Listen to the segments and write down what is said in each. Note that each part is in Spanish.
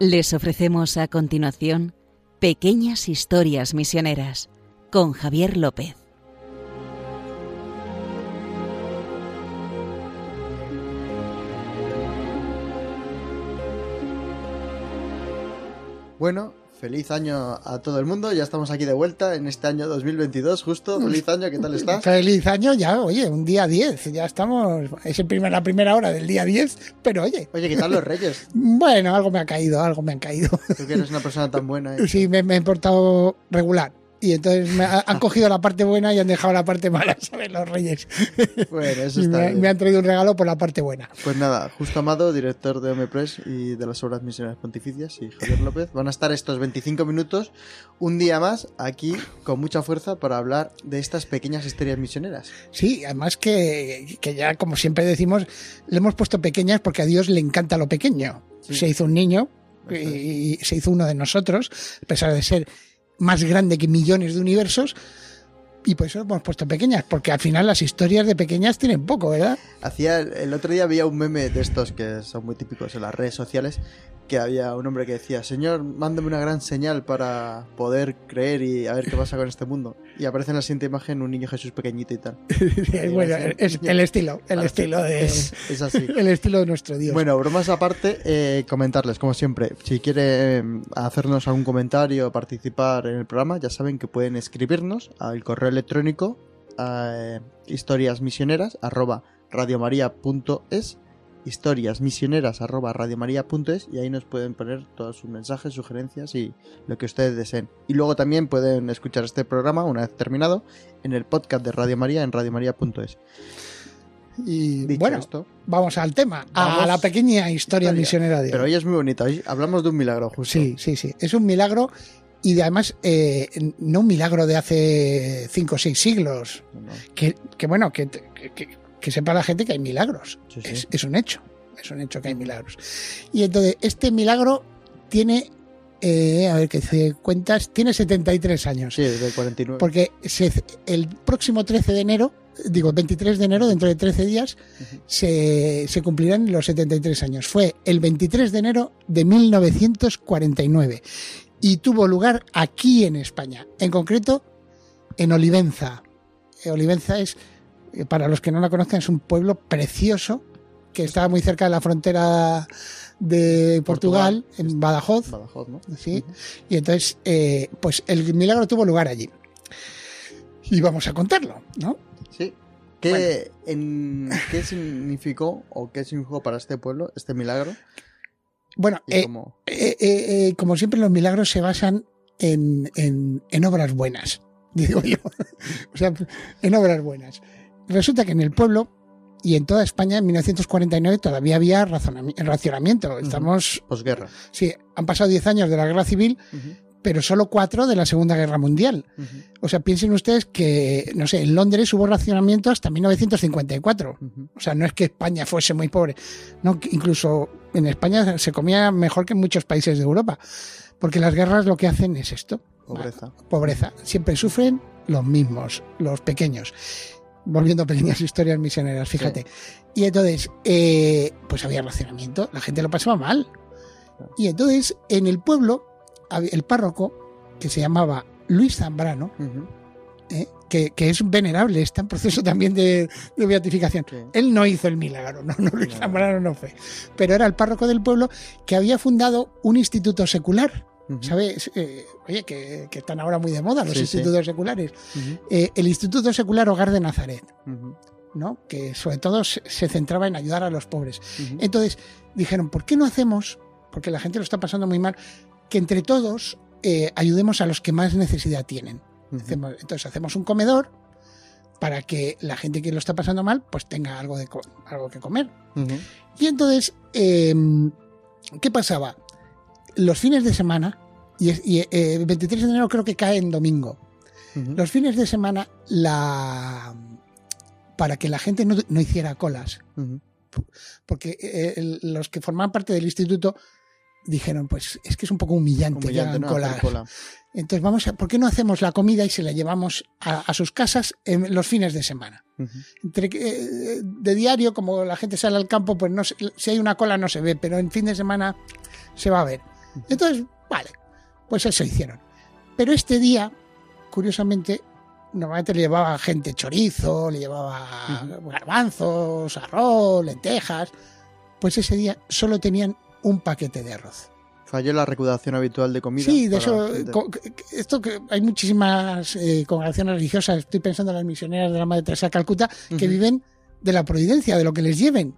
Les ofrecemos a continuación Pequeñas Historias Misioneras con Javier López. Bueno, feliz año a todo el mundo. Ya estamos aquí de vuelta en este año 2022, justo. Feliz año, ¿qué tal está? Feliz año ya, oye, un día 10. Ya estamos, es el primer, la primera hora del día 10, pero oye. Oye, ¿qué tal los reyes? Bueno, algo me ha caído, algo me han caído. Tú que eres una persona tan buena. ¿eh? Sí, me, me he portado regular. Y entonces me ha- han cogido la parte buena y han dejado la parte mala, ¿sabes? Los reyes. Bueno, eso está me, bien. me han traído un regalo por la parte buena. Pues nada, Justo Amado, director de Omepress y de las obras misioneras pontificias, y Javier López van a estar estos 25 minutos, un día más, aquí con mucha fuerza para hablar de estas pequeñas historias misioneras. Sí, además que, que ya, como siempre decimos, le hemos puesto pequeñas porque a Dios le encanta lo pequeño. Sí. Se hizo un niño y se hizo uno de nosotros, a pesar de ser más grande que millones de universos. Y por eso hemos puesto pequeñas, porque al final las historias de pequeñas tienen poco, ¿verdad? Hacía, el otro día había un meme de estos que son muy típicos en las redes sociales, que había un hombre que decía, Señor, mándame una gran señal para poder creer y a ver qué pasa con este mundo. Y aparece en la siguiente imagen un niño Jesús pequeñito y tal. bueno, es el estilo, el estilo de, Es, es así. el estilo de nuestro Dios. Bueno, bromas aparte, eh, comentarles, como siempre, si quiere eh, hacernos algún comentario o participar en el programa, ya saben que pueden escribirnos al correo electrónico a historiasmisioneras arroba radiomaria.es historiasmisioneras arroba radiomaria.es y ahí nos pueden poner todos sus mensajes, sugerencias y lo que ustedes deseen. Y luego también pueden escuchar este programa, una vez terminado, en el podcast de Radio María en radiomaria.es. y Dicho bueno, esto, vamos al tema, a la pequeña historia Historia. misionera de pero hoy es muy bonita, hoy hablamos de un milagro justo. Sí, sí, sí. Es un milagro y de- además eh, no un milagro de hace cinco o seis siglos. No. Que, que bueno, que, que- que- que sepa la gente que hay milagros. Sí, sí. Es, es un hecho. Es un hecho que hay milagros. Y entonces, este milagro tiene, eh, a ver qué dice cuentas, tiene 73 años. Sí, desde el 49. Porque se- el próximo 13 de enero, digo 23 de enero, dentro de 13 días, se, se cumplirán los 73 años. Fue el 23 de enero de 1949 y tuvo lugar aquí en España, en concreto en Olivenza. Eh, Olivenza es, para los que no la conozcan, es un pueblo precioso que está muy cerca de la frontera de Portugal, Portugal. en Badajoz. Badajoz, ¿no? ¿sí? Y entonces, eh, pues el milagro tuvo lugar allí. Y vamos a contarlo, ¿no? Sí. ¿Qué, en, ¿Qué significó o qué significó para este pueblo este milagro? Bueno, eh, cómo- eh, eh, eh, como siempre, los milagros se basan en, en- en obras buenas, digo yo. o sea, en obras buenas. Resulta que en el pueblo y en toda España en 1949 todavía había racionamiento. Estamos, posguerra. sí, han pasado 10 años de la guerra civil, pero solo 4 de la Segunda Guerra Mundial. O sea, piensen ustedes que, no sé, en Londres hubo racionamiento hasta 1954. ujú. O sea, no es que España fuese muy pobre. No, incluso en España se comía mejor que en muchos países de Europa. Porque las guerras lo que hacen es esto. Pobreza. Pobreza. Siempre sufren los mismos, los pequeños. Volviendo a pequeñas historias misioneras, fíjate. Y entonces, eh, pues había racionamiento. La gente lo pasaba mal. Y entonces, en el pueblo, el párroco, que se llamaba Luis Zambrano, Ujú, ¿eh? que, que es venerable, está en proceso también de, de beatificación. sí. Él no hizo el milagro, no, no, Luis No. Zambrano no fue. Pero era el párroco del pueblo que había fundado un instituto secular. ¿Sabes? Eh, oye, que, que están ahora muy de moda los Sí, sí. institutos seculares. Eh, el Instituto Secular Hogar de Nazaret, ¿no? Que sobre todo se, centraba en ayudar a los pobres. Entonces dijeron, ¿por qué no hacemos, porque la gente lo está pasando muy mal, que entre todos eh, ayudemos a los que más necesidad tienen? Hacemos- entonces hacemos un comedor para que la gente que lo está pasando mal pues tenga algo, de algo que comer. Y entonces, eh, ¿qué pasaba? Los fines de semana, y, es- y, eh, el 23 de enero creo que cae en domingo, los fines de semana la para que la gente no, no hiciera colas, porque eh, los que formaban parte del instituto dijeron, pues es que es un poco humillante, que Humillante, hagan ¿no? Hacer colas. cola. Entonces, vamos a, ¿por qué no hacemos la comida y se la llevamos a, a sus casas en los fines de semana? Entre, que, eh, de diario, como la gente sale al campo, pues no si hay una cola no se ve, pero en fin de semana se va a ver. Entonces, vale, pues eso hicieron. Pero este día, curiosamente, normalmente le llevaba gente chorizo, le llevaba garbanzos, arroz, lentejas. Pues ese día solo tenían un paquete de arroz. Falló la recaudación habitual de comida. Sí, de eso, esto que hay muchísimas eh, congregaciones religiosas, estoy pensando en las misioneras de la Madre Teresa de Calcuta, que viven de la providencia, de lo que les lleven.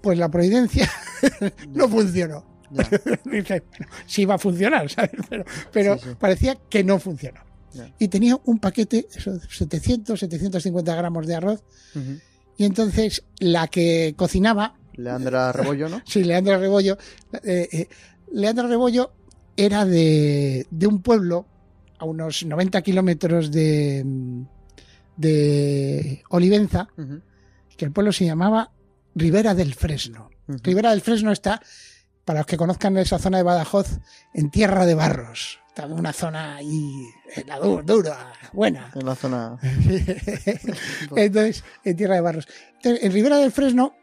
Pues la providencia no funcionó. Ya, Dice, bueno, sí va a funcionar, ¿sabes? Pero, pero Sí, sí. parecía que no funcionó. Ya. Y tenía un paquete, eso, 700, 750 gramos de arroz. Y entonces la que cocinaba, Leandra Rebollo, ¿no? sí, Leandra Rebollo, eh, eh, Leandra Rebollo era de, de un pueblo a unos 90 kilómetros de, de Olivenza, que el pueblo se llamaba Ribera del Fresno. Ujú. Ribera del Fresno está, para los que conozcan esa zona de Badajoz, en Tierra de Barros. En una zona ahí, eh, la du- dura, buena. En la zona. Entonces, en Tierra de Barros. Entonces, en Ribera del Fresno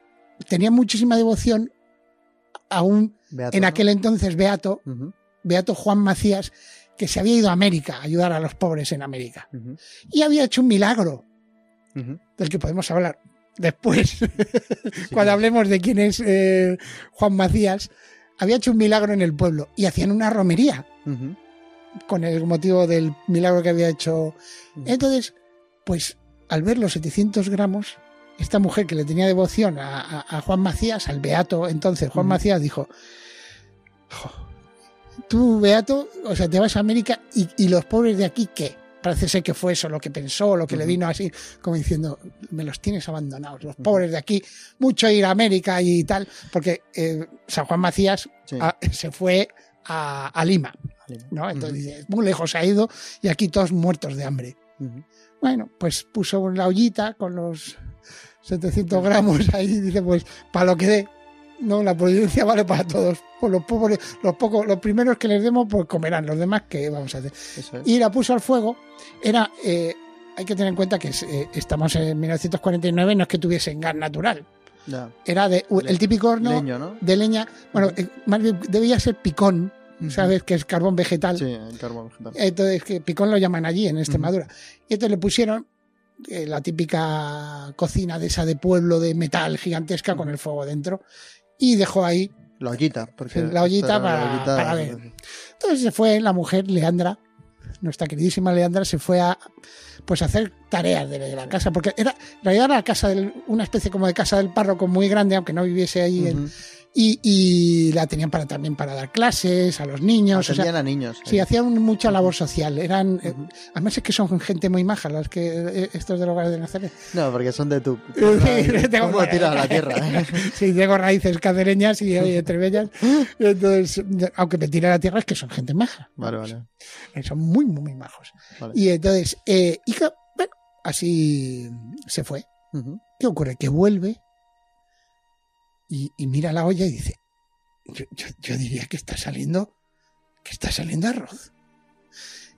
tenía muchísima devoción a un, Beato, en ¿no? aquel entonces, Beato. Beato Juan Macías, que se había ido a América a ayudar a los pobres en América. Y había hecho un milagro, del que podemos hablar después, Sí, cuando hablemos de quién es eh, Juan Macías. Había hecho un milagro en el pueblo y hacían una romería con el motivo del milagro que había hecho. Entonces, pues al ver los 700 gramos, esta mujer que le tenía devoción a, a- a Juan Macías, al Beato entonces, Juan. Macías dijo, "Jo, tú Beato, o sea, te vas a América y, y los pobres de aquí, ¿qué? Parece ser que fue eso lo que pensó, lo que le vino así, como diciendo, me los tienes abandonados, los pobres de aquí, mucho ir a América y tal, porque eh, San Juan Macías Sí. ah, se fue a, a Lima. ¿no? Entonces Ujú. dice, muy lejos ha ido y aquí todos muertos de hambre. Bueno, pues puso la ollita con los 700 gramos ahí y dice, pues para lo que dé. No, la providencia vale para todos. Pues los pobres, los pocos, los primeros que les demos, pues comerán. Los demás, ¿qué vamos a hacer? Es. Y la puso al fuego. Era, eh, hay que tener en cuenta que eh, estamos en 1949, no es que tuviesen gas natural. Era de Le- el típico horno Leño, ¿no? de leña. Bueno, eh, más bien debía ser picón. ¿sabes? Que es carbón vegetal. Sí, el carbón vegetal. Entonces, que picón lo llaman allí, en Extremadura. Y entonces le pusieron eh, la típica cocina de esa de pueblo de metal gigantesca con el fuego dentro. Y dejó ahí. La ollita. Porque La ollita para- la ollita- para ver. Entonces se fue la mujer, Leandra, nuestra queridísima Leandra, se fue a pues a hacer tareas de, la casa, porque era, en realidad era la casa del- una especie como de casa del párroco muy grande, aunque no viviese ahí, en-. Y, y la tenían para también para dar clases a los niños. o sea, a niños. Sí, ahí. hacían mucha labor social. Eran, eh, además es que son gente muy maja los que eh, estos del hogar de Nazaret. No, porque son de tu. Tengo- ¿Cómo tiras a la tierra? Sí, tengo raíces cacereñas y oye, entre bellas. Entonces, aunque me tire a la tierra es que son gente maja. vale, vale. Eh, Son muy, muy, muy majos. vale. Y entonces, eh, y que, bueno, así se fue. ¿Qué ocurre? Que vuelve y, y mira la olla y dice, yo, yo- yo diría que está saliendo, que está saliendo arroz.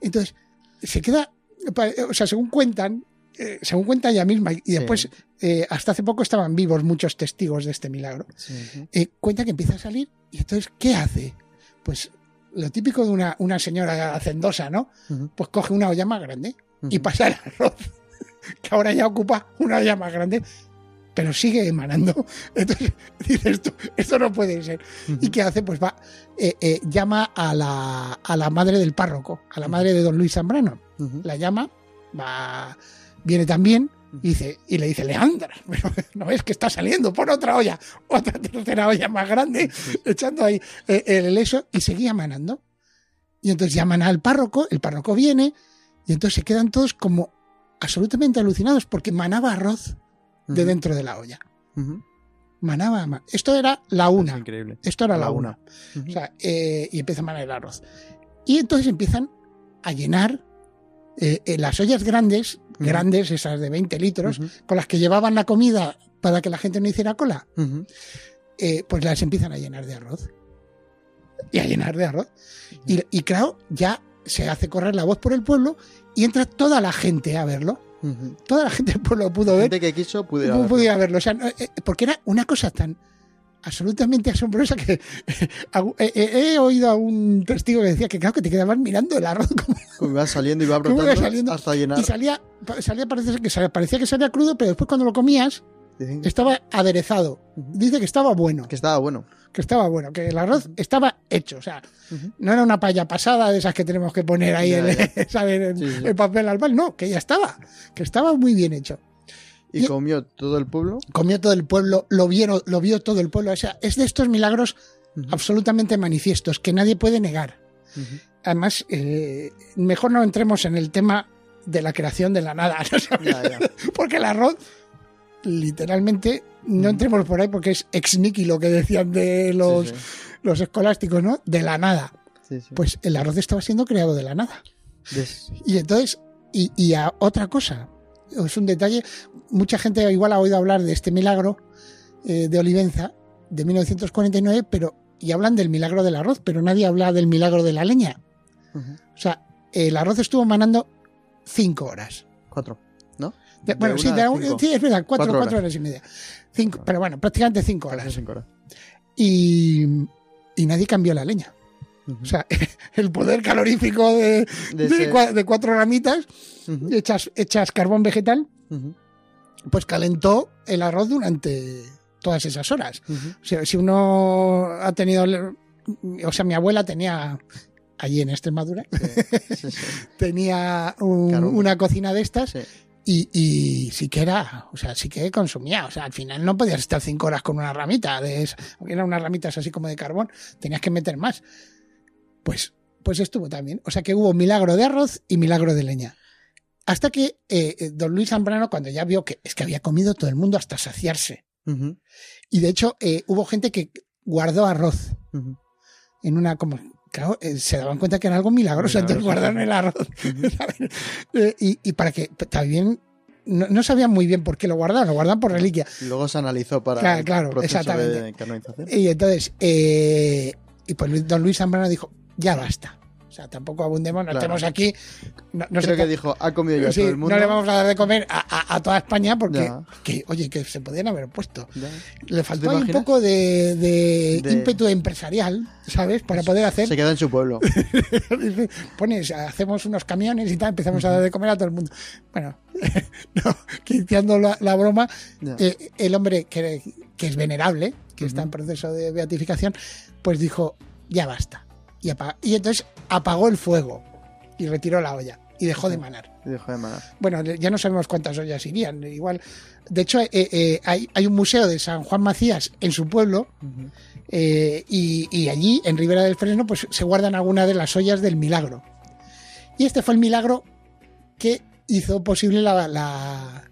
Entonces, se queda, pa- o sea, según cuentan, eh, según cuenta ella misma, y Sí. después, eh, hasta hace poco estaban vivos muchos testigos de este milagro, Sí, eh, cuenta que empieza a salir y entonces, ¿qué hace? Pues lo típico de una, una señora hacendosa, ¿no? Pues coge una olla más grande y pasa el arroz, que ahora ya ocupa una olla más grande, pero sigue emanando. Entonces dices tú, esto no puede ser. ¿Y qué hace? Pues va, eh, eh, llama a la, a la madre del párroco, a la madre de don Luis Zambrano. La llama, va, viene también y, dice, y le dice, Leandra, pero no es que está saliendo por otra olla, otra tercera olla más grande, echando ahí eh, el eso y seguía emanando. Y entonces llaman al párroco, el párroco viene y entonces se quedan todos como absolutamente alucinados porque manaba arroz de dentro de la olla. Manaba, ma- esto era la una. Es increíble. Esto era la, La una. una. O sea, eh, y empieza a manar el arroz. Y entonces empiezan a llenar eh, eh, las ollas grandes, grandes, esas de 20 litros, con las que llevaban la comida para que la gente no hiciera cola, pues las empiezan a llenar de arroz. Y a llenar de arroz. Y, y claro, ya se hace correr la voz por el pueblo y entra toda la gente a verlo. Toda la gente del pueblo pudo ver Gente que quiso pudiera. no verlo. O sea, no, eh, porque era una cosa tan absolutamente asombrosa que he, he- oído a un testigo que decía que claro que te quedabas mirando el arroz como, Como iba saliendo y iba brotando iba saliendo hasta llenar. y salía salía parece ser que salía- parecía que salía crudo pero después cuando lo comías estaba aderezado dice que estaba bueno que estaba bueno. que estaba bueno que el arroz estaba hecho o sea Ujú. no era una palla pasada de esas que tenemos que poner ahí Ya, ya. ¿sabes? en- Sí, sí. en papel albal no que ya estaba que estaba muy bien hecho Y Y- comió todo el pueblo. comió todo el pueblo, lo vieron, lo vio todo el pueblo. O sea, es de estos milagros Ujú. absolutamente manifiestos que nadie puede negar. Ujú. Además, eh, mejor no entremos en el tema de la creación de la nada, ¿no sabes? Ya. porque el arroz, literalmente, no entremos por ahí porque es ex nihilo que decían de los, Sí, los escolásticos, ¿no? De la nada. sí. Pues el arroz estaba siendo creado de la nada. Y entonces, y, y a otra cosa, es un detalle, mucha gente igual ha oído hablar de este milagro eh, de Olivenza de 1949, pero y hablan del milagro del arroz, pero nadie habla del milagro de la leña. O sea, el arroz estuvo manando cinco horas. Cuatro. De- bueno, sí, de sí, es verdad, cuatro, Cuatro cuatro horas. horas. y media. Cinco, pero bueno, prácticamente cinco horas. cinco horas. Y, y nadie cambió la leña. O sea, el poder calorífico de, De de ese- cua- de cuatro ramitas Ujú. hechas, hechas carbón vegetal, pues calentó el arroz durante todas esas horas. O sea, si uno ha tenido, o sea, mi abuela tenía allí en Extremadura, Sí, sí, sí. tenía un- una cocina de estas Sí. Y, y sí que era, o sea, sí que consumía. O sea, al final no podías estar cinco horas con una ramita, de esa- aunque eran unas ramitas así como de carbón, tenías que meter más. Pues, pues estuvo también. O sea que hubo milagro de arroz y milagro de leña. Hasta que eh, eh, don Luis Zambrano, cuando ya vio que es que había comido todo el mundo hasta saciarse. Y de hecho, eh, hubo gente que guardó arroz en una como claro, eh, se daban cuenta que era algo milagroso, entonces Milagroso. guardaron el arroz. Eh, y, y para que también no, no sabían muy bien por qué lo guardaban, lo guardaban por reliquia. Luego se analizó para Claro, el claro, proceso exactamente. de canonización. Y entonces, eh, y pues don Luis Zambrano dijo, ya basta. O sea, tampoco abundemos, no Claro. estemos aquí. No, no Creo sé que dijo, ha comido ya sí, todo el mundo. no le vamos a dar de comer a, a- a toda España porque, que, oye, que se podían haber puesto. Ya. Le faltó ¿Te ahí un poco de, de De- ímpetu empresarial, ¿sabes? Para poder hacer Se queda en su pueblo. Pones, hacemos unos camiones y tal, empezamos a dar de comer a todo el mundo. Bueno, no, quitando la, la broma, eh, el hombre que, que es venerable, que está en proceso de beatificación, pues dijo, ya basta. Y, entonces apagó el fuego y retiró la olla y dejó de manar. Y dejó de manar. Bueno, ya no sabemos cuántas ollas irían. Igual, de hecho, eh, eh, hay, hay un museo de San Juan Macías en su pueblo eh, y, y allí, en Ribera del Fresno, pues se guardan algunas de las ollas del milagro. Y este fue el milagro que hizo posible la, la,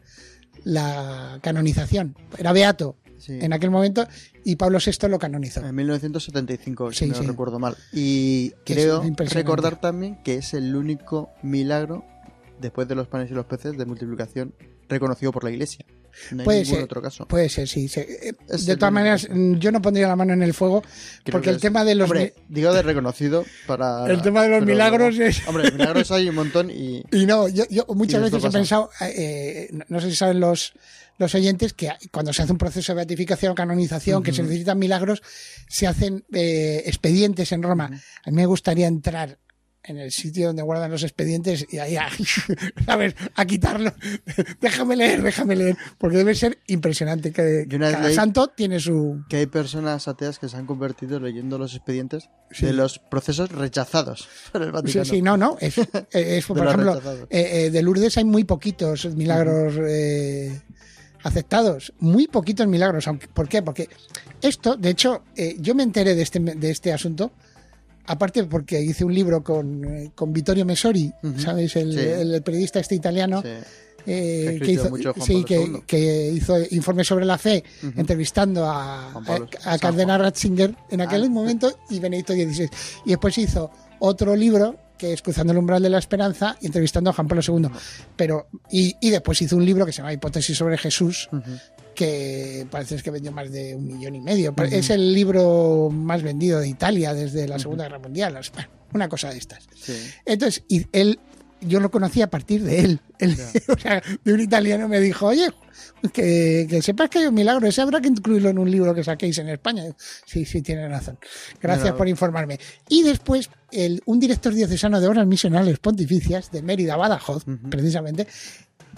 la canonización. Era beato Sí. en aquel momento y Pablo VI lo canonizó. En 1975, si Sí, no recuerdo mal. Y creo recordar también que es el único milagro, después de los panes y los peces, de multiplicación reconocido por la Iglesia. No hay Puede ningún ser. otro caso. Puede ser, sí. Eh, De todas maneras, caso. yo no pondría la mano en el fuego Creo porque que el es- tema de los... Hombre, digo de reconocido para... El tema de los pero milagros es- Hombre, milagros hay un montón y... Y no, yo, yo muchas veces he pensado, eh, no- no sé si saben los, los oyentes, que cuando se hace un proceso de beatificación o canonización, que se necesitan milagros, se hacen eh, expedientes en Roma. A mí me gustaría entrar en el sitio donde guardan los expedientes y ahí a, ¿sabes? a quitarlo. déjame leer, déjame leer, porque debe ser impresionante que cada santo tiene su... Que hay personas ateas que se han convertido leyendo los expedientes Sí. de los procesos rechazados por el Sí, Vaticano. sí, no, no. Es, es, por De ejemplo, eh, eh, de Lourdes hay muy poquitos milagros eh, aceptados. Muy poquitos milagros. Aunque, ¿Por qué? Porque esto, de hecho, eh, yo me enteré de este, de este asunto. Aparte porque hice un libro con, eh, con Vittorio Mesori, Ujú. ¿sabes? El, Sí. el periodista este italiano Sí. eh, Que hizo, sí, que, que informes sobre la fe, entrevistando a, a, Cardenal. Ratzinger en aquel Ah. momento y Benedicto XVI. Y después hizo otro libro que es Cruzando el umbral de la esperanza y entrevistando a Juan Pablo II. Pero, y, y después hizo un libro que se llama Hipótesis sobre Jesús, que parece que vendió más de un millón y medio. Es el libro más vendido de Italia desde la Segunda Guerra Mundial. Una cosa de estas. Sí. Entonces, y él yo lo conocí a partir de él. Él- o sea, de un italiano me dijo, oye, que, que sepas que hay un milagro, ese habrá que incluirlo en un libro que saquéis en España. Sí, sí, tiene razón. Gracias por informarme. Y después, el, un director diocesano de obras misionales pontificias de Mérida, Badajoz, precisamente,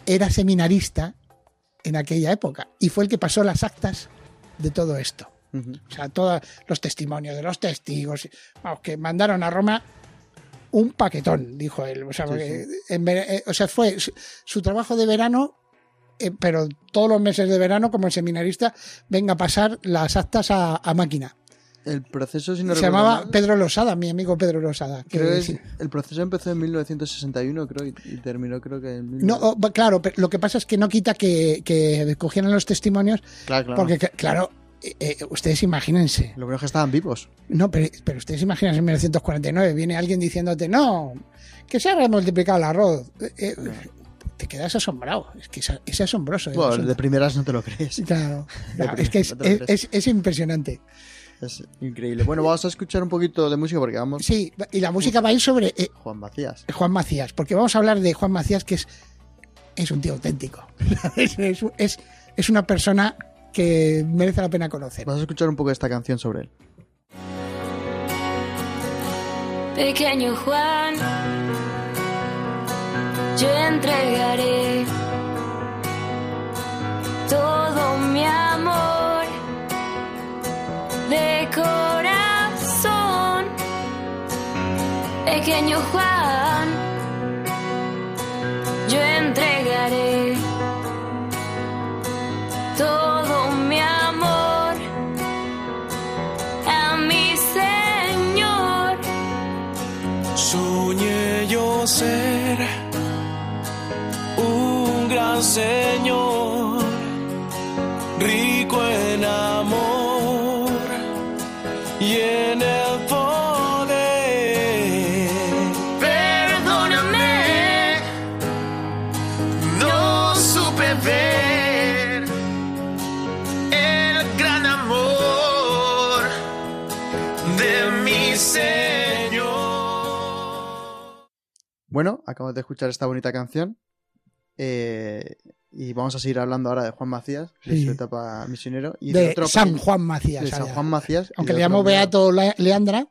era seminarista en aquella época y fue el que pasó las actas de todo esto. O sea, todos los testimonios de los testigos, vamos, que mandaron a Roma un paquetón, dijo él. O sea, porque en ver- eh, o sea fue su, su trabajo de verano, eh, pero todos los meses de verano, como el seminarista, venga a pasar las actas a, a máquina. El proceso, si no Se llamaba mal, Pedro Losada, mi amigo Pedro Losada. creo sí. el proceso empezó en 1961, creo, y, y terminó creo que en... 19... No, oh, claro, pero lo que pasa es que no quita que, que cogieran los testimonios, claro, claro. porque, claro, eh, eh, ustedes imagínense, Lo bueno es que estaban vivos. No, pero, pero ustedes imaginan en 1949, viene alguien diciéndote, no, que se ha remultiplicado el arroz. Eh, Te quedas asombrado, es que es, es asombroso. Bueno, asunto. de primeras no te lo crees. Claro, es que es, no es- es- es impresionante. Es increíble. Bueno, vamos a escuchar un poquito de música porque vamos... Sí, y la música va a ir sobre eh, Juan Macías. Juan Macías, porque vamos a hablar de Juan Macías, que es, es un tío auténtico. es, es- es- es una persona que merece la pena conocer. Vas a escuchar un poco esta canción sobre él. Pequeño Juan, yo entregaré todo mi amor de corazón. Pequeño Juan, señor, rico en amor y en el poder. Perdóname, no supe ver el gran amor de mi Señor. Bueno, acabamos de escuchar esta bonita canción. Eh, y vamos a seguir hablando ahora de Juan Macías, de Sí. su etapa misionero. Y De otro San Juan Macías. de San. Juan Macías. Aunque le llamo. Beato Le- Leandra,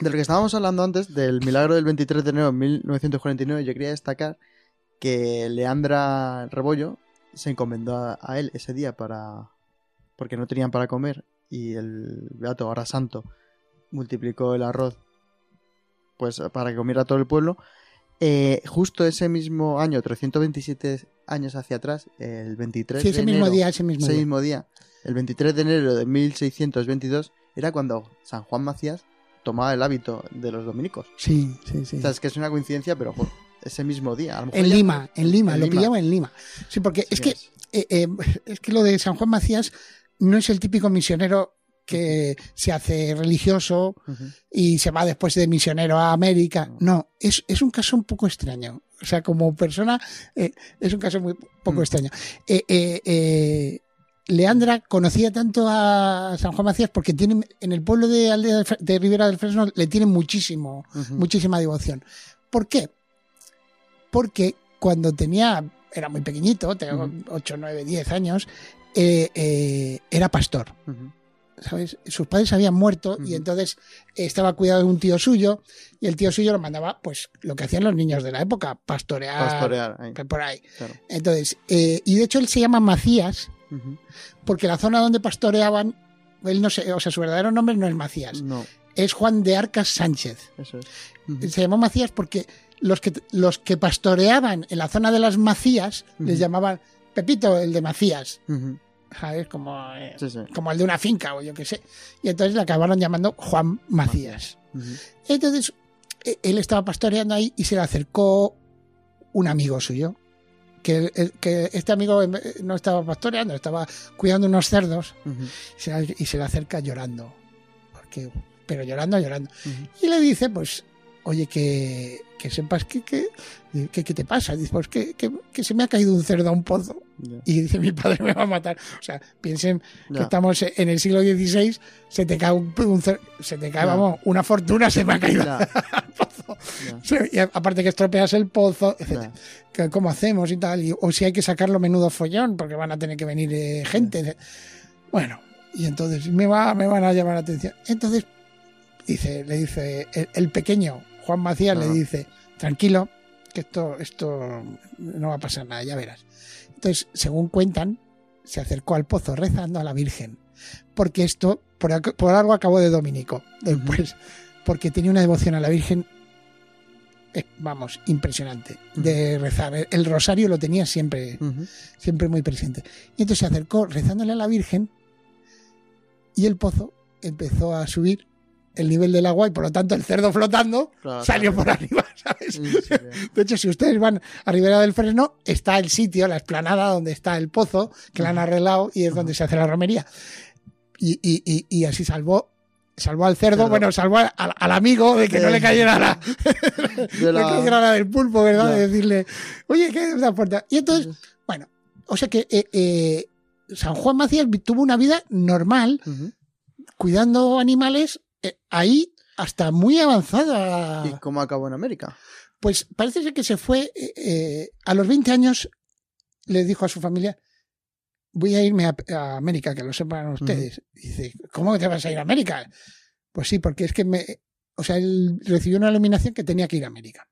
De lo que estábamos hablando antes, del milagro del 23 de enero de 1949, yo quería destacar que Leandra Rebollo se encomendó a, a él ese día para porque no tenían para comer y el Beato, ahora santo, multiplicó el arroz pues para que comiera todo el pueblo. Eh, justo ese mismo año, 327 años hacia atrás, el 23 sí, de ese mismo enero, día, ese mismo ese día. mismo día, el 23 de enero de 1622, era cuando San Juan Macías tomaba el hábito de los dominicos. Sí, sí, sí. O sea, es que es una coincidencia, pero ese mismo día. A lo mejor En ya- Lima, en Lima, en lo Lima. pillaba en Lima. Sí, porque Sí es que es. eh, eh, es que lo de San Juan Macías no es el típico misionero que se hace religioso y se va después de misionero a América. No, es, es un caso un poco extraño. O sea, como persona, eh, es un caso muy poco extraño. Eh, eh, Leandra conocía tanto a San Juan Macías porque tiene en el pueblo de Aldea de Ribera del Fresno le tienen muchísimo, muchísima devoción. ¿Por qué? Porque cuando tenía, era muy pequeñito, tenía Ujú. 8, 9, 10 años, era pastor. Sus padres habían muerto y entonces estaba cuidado de un tío suyo y el tío suyo lo mandaba, pues lo que hacían los niños de la época, pastorear, Pastorear. ahí, por ahí. claro. Entonces, eh, y de hecho él se llama Macías porque la zona donde pastoreaban, él no sé, o sea, su verdadero nombre no es Macías, No, es Juan de Arcas Sánchez. eso es. Se llamó Macías porque los que, los que pastoreaban en la zona de las Macías les llamaban Pepito, el de Macías. ¿Sabes? Como, eh, Sí, sí. como el de una finca o yo qué sé. Y entonces le acabaron llamando Juan Macías. Entonces e- él estaba pastoreando ahí y se le acercó un amigo suyo. Que, el- que este amigo vez- no estaba pastoreando, estaba cuidando unos cerdos y se, le- y se le acerca llorando. Porque, pero llorando, llorando. Y le dice, pues, oye, que, que sepas que, que, que- que te pasa. Dice, pues que, que- se me ha caído un cerdo a un pozo. Y dice, mi padre me va a matar. O sea, piensen que estamos en el siglo XVI, se te cae, un, un cer- se te cae, vamos, una fortuna se me ha caído al pozo. Y aparte que estropeas el pozo, etc. ¿Cómo hacemos y tal? Y- o si hay que sacarlo menudo follón, porque van a tener que venir eh, gente. Bueno, y entonces me, va, me van a llamar la atención. Entonces, dice, le dice, el, el pequeño, Juan Macías, le Ajá. dice, tranquilo, que esto, esto no va a pasar nada, ya verás. Entonces, según cuentan, se acercó al pozo rezando a la Virgen. Porque esto, por, algo acabó de dominico después. Porque tenía una devoción a la Virgen, eh, vamos, impresionante. De rezar. El- rosario lo tenía siempre, siempre muy presente. Y entonces se acercó rezándole a la Virgen y el pozo empezó a subir el nivel del agua y por lo tanto el cerdo flotando Claro, salió claro. por arriba, ¿sabes? De hecho, si ustedes van a Ribera del Fresno, está el sitio, la explanada donde está el pozo, que la han arreglado y es donde se hace la romería. Y, y- y- y así salvó, salvó al cerdo, bueno, salvó al, al amigo de que no le cayera la, De la- cayera la del pulpo, ¿verdad? De decirle, oye, ¿qué es la puerta? Y entonces, bueno, o sea que eh, eh, San Juan Macías tuvo una vida normal, cuidando animales, eh, ahí hasta muy avanzada. ¿Y cómo acabó en América? Pues parece ser que se fue eh, eh, a los 20 años, le dijo a su familia, voy a irme a, a América, que lo sepan ustedes. Dice, ¿cómo te vas a ir a América? Pues sí, porque es que me... O sea, él recibió una iluminación que tenía que ir a América.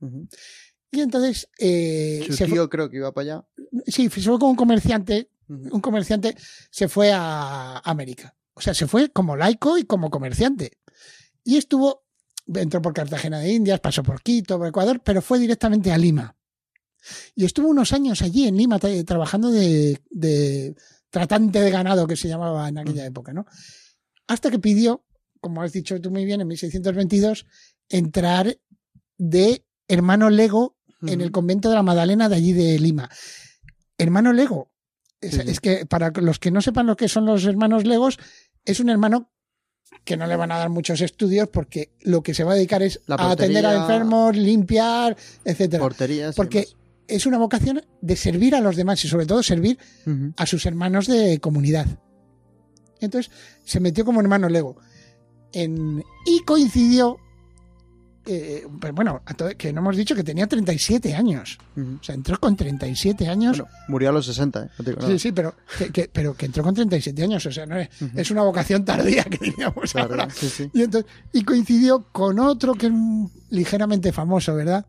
Y entonces... eh, Su se fue- tío creo que iba para allá. sí, se fue con un comerciante, un comerciante se fue a América. O sea, se fue como laico y como comerciante. Y estuvo, entró por Cartagena de Indias, pasó por Quito, por Ecuador, pero fue directamente a Lima. Y estuvo unos años allí en Lima tra- trabajando de, de tratante de ganado, que se llamaba en aquella época, ¿no? Hasta que pidió, como has dicho tú muy bien, en 1622, entrar de hermano lego en el convento de la Madalena de allí de Lima. Hermano Lego. Es, Sí, sí. es que para los que no sepan lo que son los hermanos Legos, es un hermano que no le van a dar muchos estudios porque lo que se va a dedicar es a atender a enfermos, limpiar, etcétera. Porterías. Porque es una vocación de servir a los demás y sobre todo servir a sus hermanos de comunidad. Entonces se metió como hermano Lego. En, y coincidió, eh, pues bueno, que no hemos dicho que tenía 37 años. Ujú. O sea, entró con 37 años. Bueno, murió a los 60, ¿eh? No te digo nada. sí, sí, pero que, que- pero que entró con 37 años. O sea, no es, es una vocación tardía que diríamos Claro, ahora. sí, sí. Y, entonces, y coincidió con otro que es mm, ligeramente famoso, ¿verdad?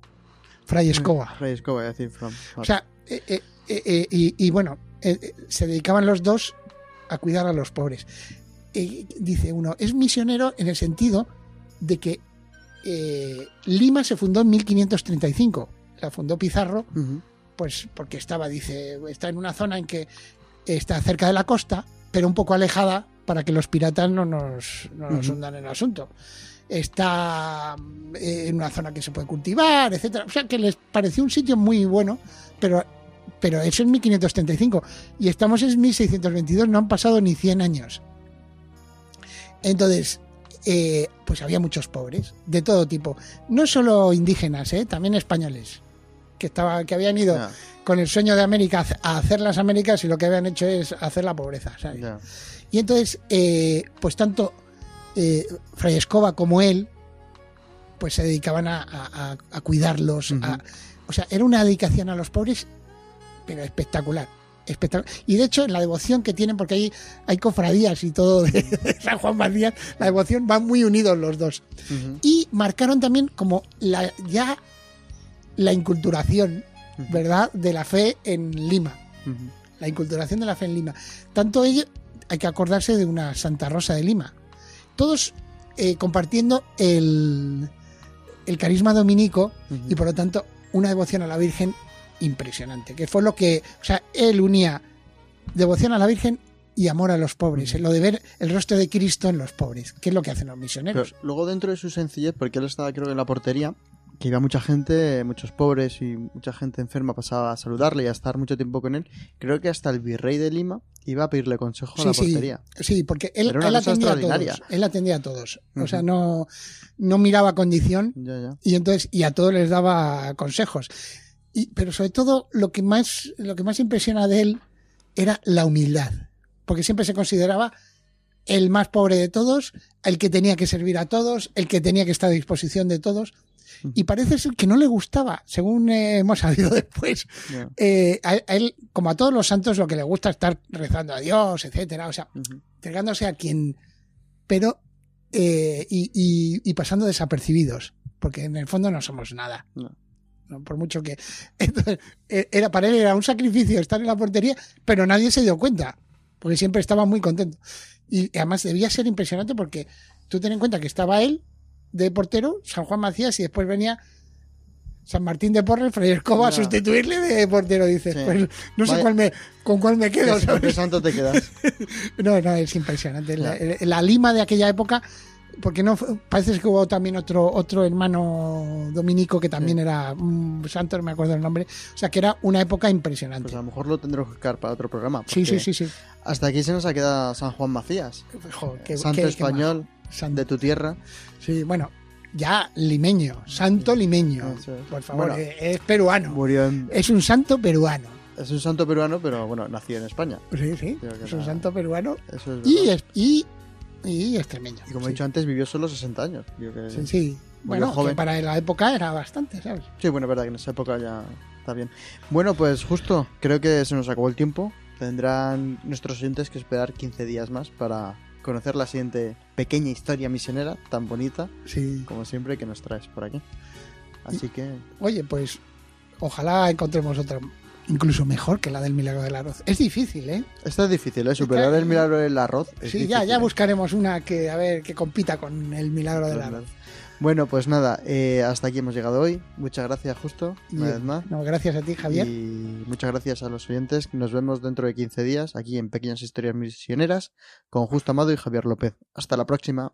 Fray Escoba. Rey Escoba, iba a decir Fran. O sea, eh, eh, eh, y, y bueno, se dedicaban los dos a cuidar a los pobres. Dice uno, es misionero en el sentido de que eh, Lima se fundó en 1535. La fundó Pizarro, pues porque estaba, dice, está en una zona en que está cerca de la costa, pero un poco alejada para que los piratas no nos, no nos hundan en el asunto. Está eh, en una zona que se puede cultivar, etcétera. O sea que les pareció un sitio muy bueno, pero, pero eso es 1535 y estamos en 1622, no han pasado ni 100 años. Entonces, eh, pues había muchos pobres, de todo tipo. No solo indígenas, eh, también españoles, que, estaba, que habían ido con el sueño de América a hacer las Américas y lo que habían hecho es hacer la pobreza. Y entonces, eh, pues tanto eh, Fray Escoba como él, pues se dedicaban a, a- a- a cuidarlos. A- o sea, era una dedicación a los pobres, pero espectacular. Espectacular. Y de hecho, en la devoción que tienen, porque ahí hay cofradías y todo de, de San Juan Macías, la devoción van muy unidos los dos. Y marcaron también como la, ya la inculturación. ¿verdad?, de la fe en Lima la inculturación de la fe en Lima. Tanto ello, hay que acordarse de una Santa Rosa de Lima. Todos eh, compartiendo el, el carisma dominico y por lo tanto una devoción a la Virgen impresionante, que fue lo que, o sea, él unía devoción a la Virgen y amor a los pobres, Ujú. lo de ver el rostro de Cristo en los pobres, que es lo que hacen los Pero misioneros. luego dentro de su sencillez, porque él estaba creo en la portería, que iba mucha gente, muchos pobres y mucha gente enferma pasaba a saludarle y a estar mucho tiempo con él, creo que hasta el virrey de Lima iba a pedirle consejo a la Sí, sí. portería. Sí, porque él, él atendía a todos. Él atendía a todos. O sea, no, no miraba condición Ya, ya. y entonces y a todos les daba consejos y, pero sobre todo lo que más lo que más impresiona de él era la humildad porque siempre se consideraba el más pobre de todos el que tenía que servir a todos el que tenía que estar a disposición de todos y parece ser que no le gustaba, según eh, hemos sabido después. Eh, a, a él, como a todos los santos, lo que le gusta es estar rezando a Dios, etcétera, o sea, entregándose a quien. Pero. eh, y, y- y pasando desapercibidos, porque en el fondo no somos nada. No. ¿No? Por mucho que. Entonces, eh, era, para él era un sacrificio estar en la portería, pero nadie se dio cuenta, porque siempre estaba muy contento. Y además debía ser impresionante porque tú ten en cuenta que estaba él de portero, San Juan Macías, y después venía San Martín de Porres, Fray Escoba a Ya. sustituirle de portero. Dices, Sí. pues no sé Vaya- cuál me, con cuál me quedo. ¿Con qué ¿sabes? santo te quedas? No, no, es impresionante. La, Ya. la Lima de aquella época, porque no parece que hubo también otro, otro hermano dominico que también Sí. era santo, no me acuerdo el nombre. O sea, que era una época impresionante. Pues a lo mejor lo tendremos que buscar para otro programa. sí, sí, sí, sí. Hasta aquí se nos ha quedado San Juan Macías, qué- santo qué- español de tu tierra. Sí, bueno, ya limeño, santo limeño. Por favor, Bueno. es peruano. Murió en... Es un santo peruano. Es un santo peruano, pero bueno, nació en España. Sí, sí. Es un santo peruano Eso es y, es- y, y extremeño. Y como sí. he dicho antes, vivió solo 60 años. Que- Sí, sí. Bueno, joven. que para la época era bastante, ¿sabes? Sí, bueno, es verdad que en esa época ya está bien. Bueno, pues justo, creo que se nos acabó el tiempo. Tendrán nuestros oyentes que esperar 15 días más para conocer la siguiente pequeña historia misionera tan bonita Sí. como siempre que nos traes por aquí. Así que Oye, pues ojalá encontremos otra incluso mejor que la del milagro del arroz. Es difícil, ¿eh? esto es difícil, ¿eh? Superar el milagro del arroz. es sí, ya, difícil, ya ¿eh? buscaremos una que a ver que compita con el milagro del arroz. Bueno, pues nada, eh, hasta aquí hemos llegado hoy. Muchas gracias, Justo, una vez más. No, gracias a ti, Javier. Y muchas gracias a los oyentes. Nos vemos dentro de 15 días aquí en Pequeñas Historias Misioneras con Justo Amado y Javier López. Hasta la próxima.